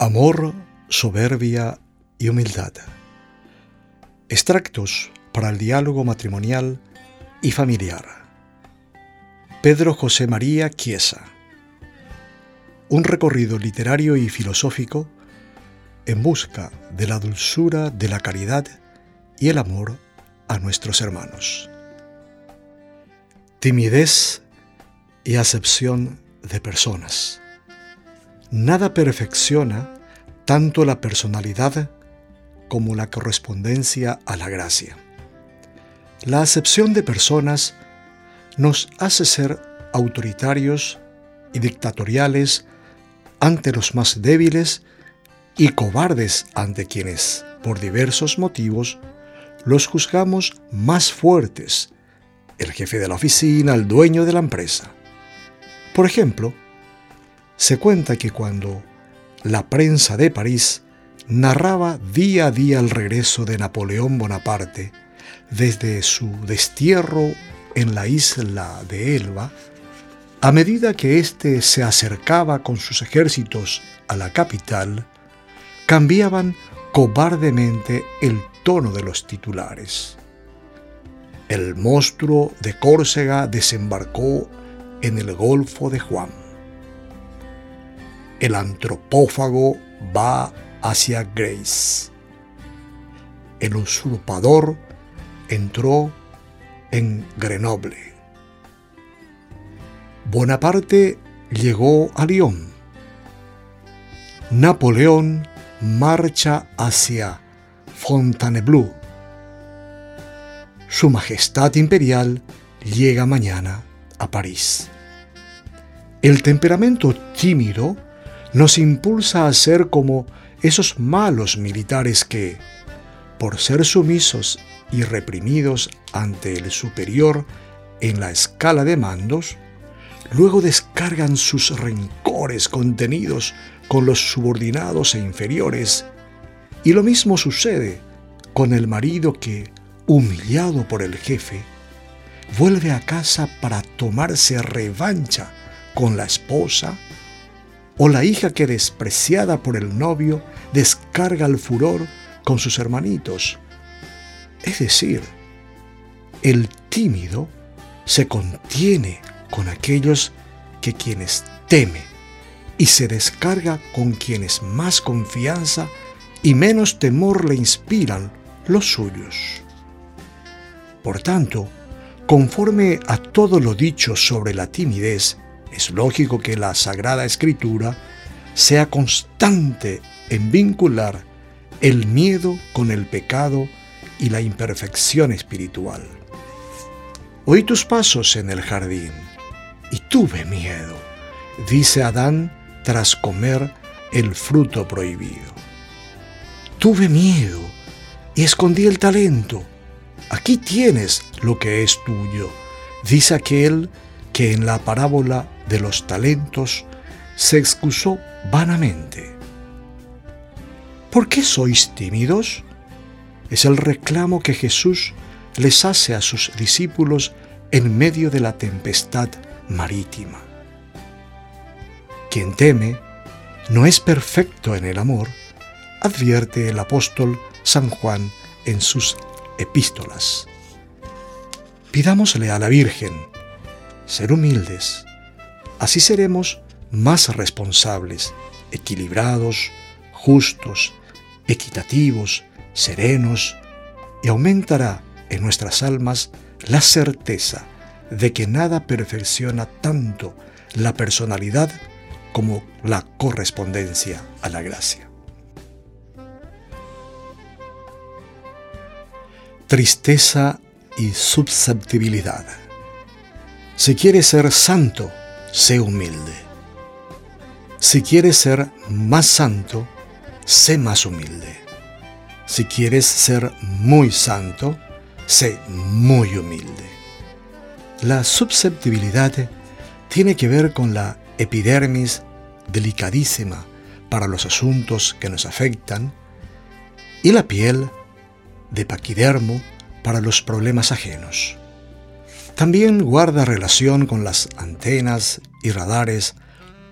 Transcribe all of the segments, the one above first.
Amor, soberbia y humildad. Extractos para el diálogo matrimonial y familiar. Pedro José María Chiesa. Un recorrido literario y filosófico en busca de la dulzura de la caridad y el amor a nuestros hermanos. Timidez y acepción de personas. Nada perfecciona tanto la personalidad como la correspondencia a la gracia. La acepción de personas nos hace ser autoritarios y dictatoriales ante los más débiles y cobardes ante quienes, por diversos motivos, los juzgamos más fuertes, el jefe de la oficina, el dueño de la empresa. Por ejemplo, se cuenta que cuando la prensa de París narraba día a día el regreso de Napoleón Bonaparte desde su destierro en la isla de Elba, a medida que éste se acercaba con sus ejércitos a la capital, cambiaban cobardemente el tono de los titulares. El monstruo de Córcega desembarcó en el Golfo de Juan el antropófago va hacia Grace. El usurpador entró en Grenoble. Bonaparte llegó a Lyon. Napoleón marcha hacia Fontainebleau. Su Majestad Imperial llega mañana a París. El temperamento tímido nos impulsa a ser como esos malos militares que, por ser sumisos y reprimidos ante el superior en la escala de mandos, luego descargan sus rencores contenidos con los subordinados e inferiores, y lo mismo sucede con el marido que, humillado por el jefe, vuelve a casa para tomarse revancha con la esposa o la hija que despreciada por el novio descarga el furor con sus hermanitos. Es decir, el tímido se contiene con aquellos que quienes teme y se descarga con quienes más confianza y menos temor le inspiran los suyos. Por tanto, conforme a todo lo dicho sobre la timidez, es lógico que la Sagrada Escritura sea constante en vincular el miedo con el pecado y la imperfección espiritual. Oí tus pasos en el jardín y tuve miedo, dice Adán tras comer el fruto prohibido. Tuve miedo y escondí el talento. Aquí tienes lo que es tuyo, dice aquel que en la parábola de los talentos se excusó vanamente. ¿Por qué sois tímidos? Es el reclamo que Jesús les hace a sus discípulos en medio de la tempestad marítima. Quien teme no es perfecto en el amor, advierte el apóstol San Juan en sus epístolas. Pidámosle a la Virgen ser humildes, Así seremos más responsables, equilibrados, justos, equitativos, serenos, y aumentará en nuestras almas la certeza de que nada perfecciona tanto la personalidad como la correspondencia a la gracia. Tristeza y susceptibilidad. Si quieres ser santo, sé humilde. Si quieres ser más santo, sé más humilde. Si quieres ser muy santo, sé muy humilde. La susceptibilidad tiene que ver con la epidermis delicadísima para los asuntos que nos afectan y la piel de paquidermo para los problemas ajenos. También guarda relación con las antenas y radares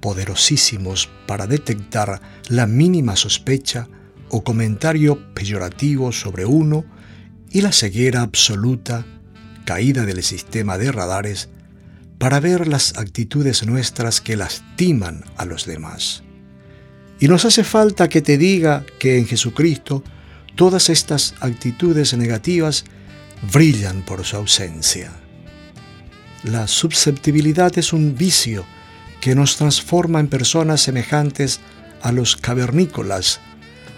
poderosísimos para detectar la mínima sospecha o comentario peyorativo sobre uno y la ceguera absoluta, caída del sistema de radares, para ver las actitudes nuestras que lastiman a los demás. Y nos hace falta que te diga que en Jesucristo todas estas actitudes negativas brillan por su ausencia. La susceptibilidad es un vicio que nos transforma en personas semejantes a los cavernícolas,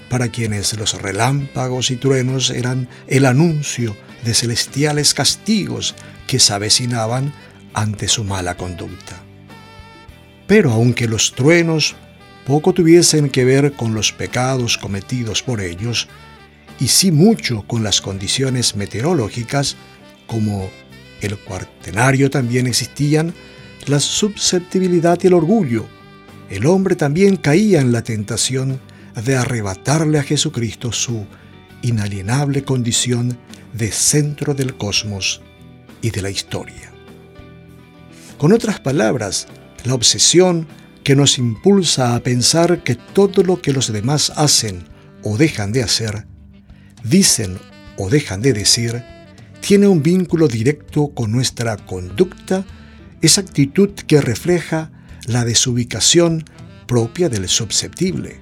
para quienes los relámpagos y truenos eran el anuncio de celestiales castigos que se avecinaban ante su mala conducta. Pero aunque los truenos poco tuviesen que ver con los pecados cometidos por ellos, y sí mucho con las condiciones meteorológicas, como el cuartenario también existían la susceptibilidad y el orgullo. El hombre también caía en la tentación de arrebatarle a Jesucristo su inalienable condición de centro del cosmos y de la historia. Con otras palabras, la obsesión que nos impulsa a pensar que todo lo que los demás hacen o dejan de hacer, dicen o dejan de decir, tiene un vínculo directo con nuestra conducta, esa actitud que refleja la desubicación propia del susceptible.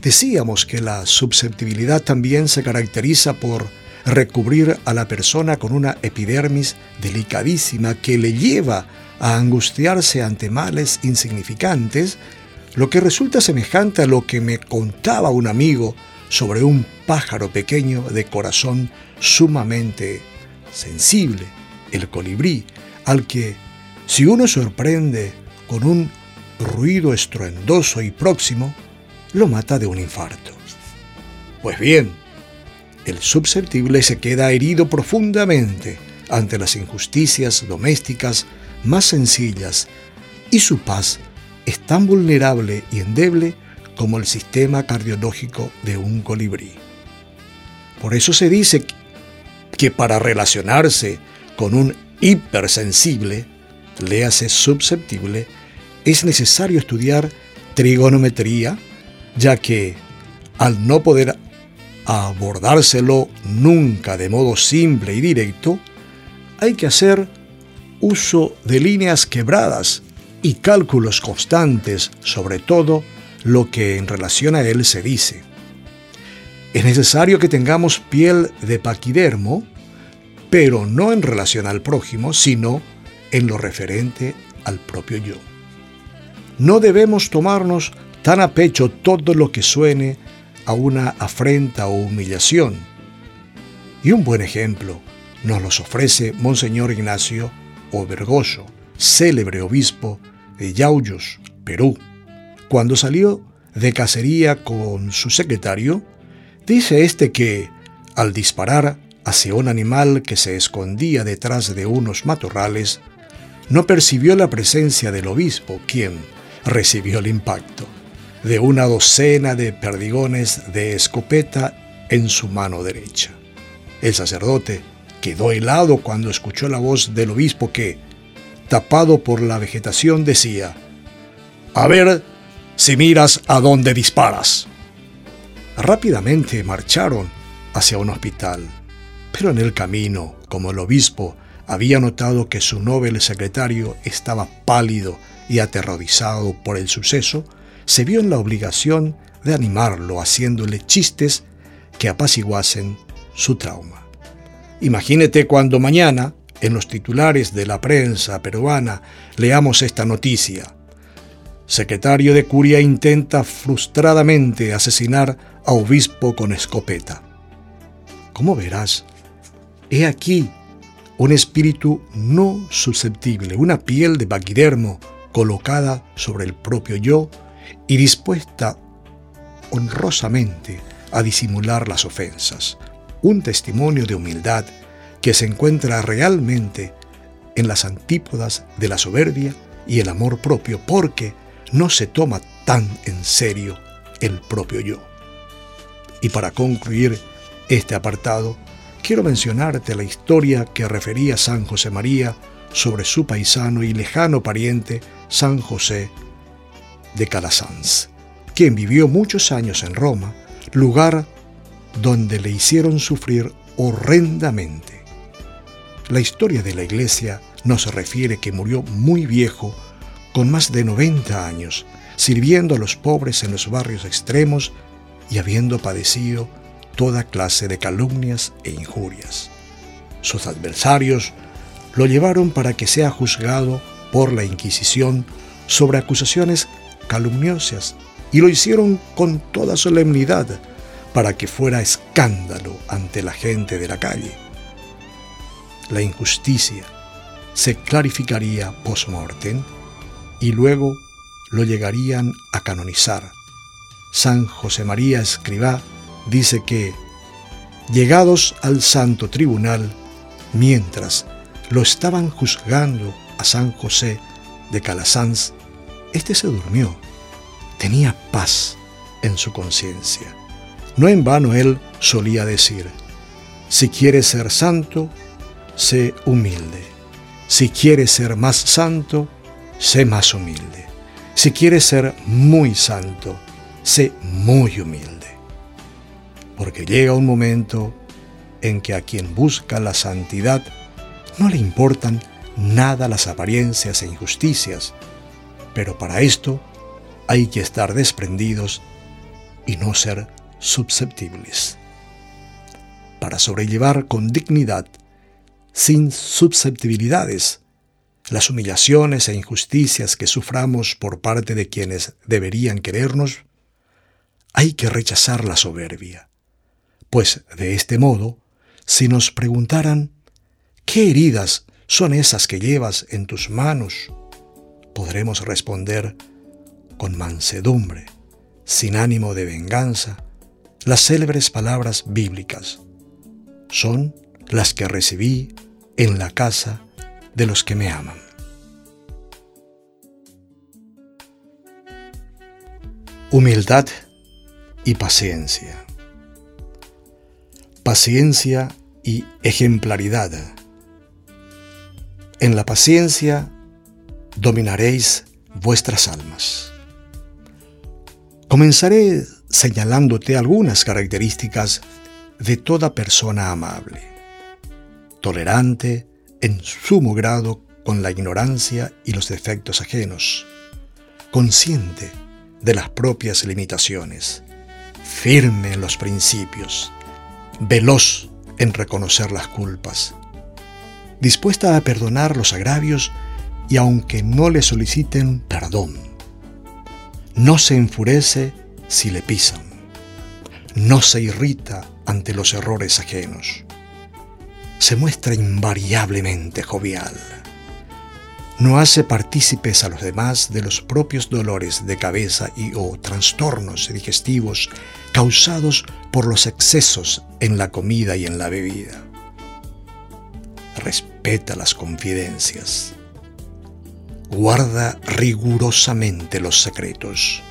Decíamos que la susceptibilidad también se caracteriza por recubrir a la persona con una epidermis delicadísima que le lleva a angustiarse ante males insignificantes, lo que resulta semejante a lo que me contaba un amigo sobre un pájaro pequeño de corazón sumamente sensible, el colibrí, al que, si uno sorprende con un ruido estruendoso y próximo, lo mata de un infarto. Pues bien, el susceptible se queda herido profundamente ante las injusticias domésticas más sencillas y su paz es tan vulnerable y endeble como el sistema cardiológico de un colibrí. Por eso se dice que para relacionarse con un hipersensible, léase susceptible, es necesario estudiar trigonometría, ya que al no poder abordárselo nunca de modo simple y directo, hay que hacer uso de líneas quebradas y cálculos constantes sobre todo lo que en relación a él se dice. Es necesario que tengamos piel de paquidermo, pero no en relación al prójimo, sino en lo referente al propio yo. No debemos tomarnos tan a pecho todo lo que suene a una afrenta o humillación. Y un buen ejemplo nos los ofrece Monseñor Ignacio Obergoso, célebre obispo de Yauyos, Perú. Cuando salió de cacería con su secretario, dice este que, al disparar hacia un animal que se escondía detrás de unos matorrales, no percibió la presencia del obispo, quien recibió el impacto de una docena de perdigones de escopeta en su mano derecha. El sacerdote quedó helado cuando escuchó la voz del obispo que, tapado por la vegetación, decía, A ver si miras a dónde disparas. Rápidamente marcharon hacia un hospital, pero en el camino, como el obispo había notado que su noble secretario estaba pálido y aterrorizado por el suceso, se vio en la obligación de animarlo haciéndole chistes que apaciguasen su trauma. Imagínate cuando mañana, en los titulares de la prensa peruana, leamos esta noticia. Secretario de Curia intenta frustradamente asesinar a obispo con escopeta. Como verás, he aquí un espíritu no susceptible, una piel de paquidermo colocada sobre el propio yo y dispuesta honrosamente a disimular las ofensas, un testimonio de humildad que se encuentra realmente en las antípodas de la soberbia y el amor propio, porque no se toma tan en serio el propio yo. Y para concluir este apartado, quiero mencionarte la historia que refería San José María sobre su paisano y lejano pariente San José de Calasanz, quien vivió muchos años en Roma, lugar donde le hicieron sufrir horrendamente. La historia de la iglesia nos refiere que murió muy viejo, con más de 90 años, sirviendo a los pobres en los barrios extremos y habiendo padecido toda clase de calumnias e injurias. Sus adversarios lo llevaron para que sea juzgado por la Inquisición sobre acusaciones calumniosas y lo hicieron con toda solemnidad para que fuera escándalo ante la gente de la calle. La injusticia se clarificaría post-mortem y luego lo llegarían a canonizar. San José María Escribá dice que, llegados al santo tribunal, mientras lo estaban juzgando a San José de Calasanz, éste se durmió. Tenía paz en su conciencia. No en vano él solía decir, si quieres ser santo, sé humilde. Si quieres ser más santo, sé más humilde. Si quieres ser muy santo, sé muy humilde. Porque llega un momento en que a quien busca la santidad no le importan nada las apariencias e injusticias, pero para esto hay que estar desprendidos y no ser susceptibles. Para sobrellevar con dignidad, sin susceptibilidades, las humillaciones e injusticias que suframos por parte de quienes deberían querernos, hay que rechazar la soberbia, pues de este modo, si nos preguntaran ¿Qué heridas son esas que llevas en tus manos? Podremos responder con mansedumbre, sin ánimo de venganza, las célebres palabras bíblicas. Son las que recibí en la casa de los que me aman. Humildad y paciencia. Paciencia y ejemplaridad en la paciencia dominaréis vuestras almas. Comenzaré señalándote algunas características de toda persona amable, tolerante en sumo grado con la ignorancia y los defectos ajenos, consciente de las propias limitaciones, firme en los principios, veloz en reconocer las culpas, dispuesta a perdonar los agravios y aunque no le soliciten perdón. No se enfurece si le pisan. No se irrita ante los errores ajenos. Se muestra invariablemente jovial. No hace partícipes a los demás de los propios dolores de cabeza y o trastornos digestivos causados por los excesos en la comida y en la bebida respeta las confidencias, guarda rigurosamente los secretos,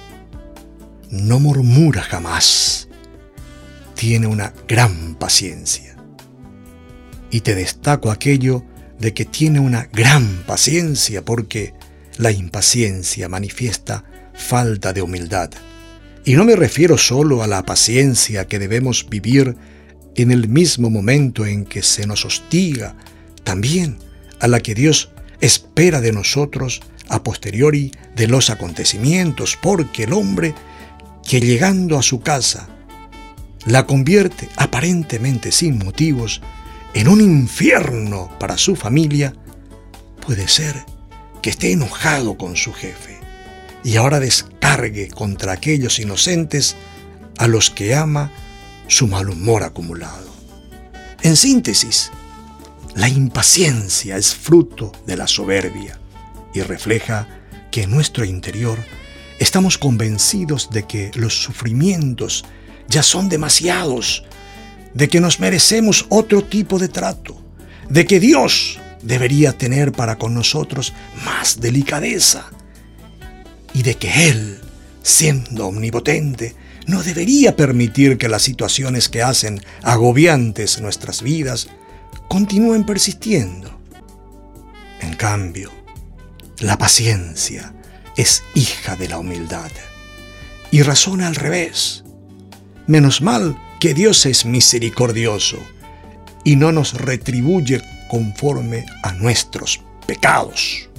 no murmura jamás, tiene una gran paciencia. Y te destaco aquello de que tiene una gran paciencia porque la impaciencia manifiesta falta de humildad. Y no me refiero solo a la paciencia que debemos vivir en el mismo momento en que se nos hostiga también a la que Dios espera de nosotros a posteriori de los acontecimientos, porque el hombre que llegando a su casa la convierte aparentemente sin motivos en un infierno para su familia, puede ser que esté enojado con su jefe y ahora descargue contra aquellos inocentes a los que ama su mal humor acumulado. En síntesis, la impaciencia es fruto de la soberbia y refleja que en nuestro interior estamos convencidos de que los sufrimientos ya son demasiados, de que nos merecemos otro tipo de trato, de que Dios debería tener para con nosotros más delicadeza y de que Él, siendo omnipotente, no debería permitir que las situaciones que hacen agobiantes nuestras vidas continúen persistiendo. En cambio, la paciencia es hija de la humildad y razona al revés. Menos mal que Dios es misericordioso y no nos retribuye conforme a nuestros pecados.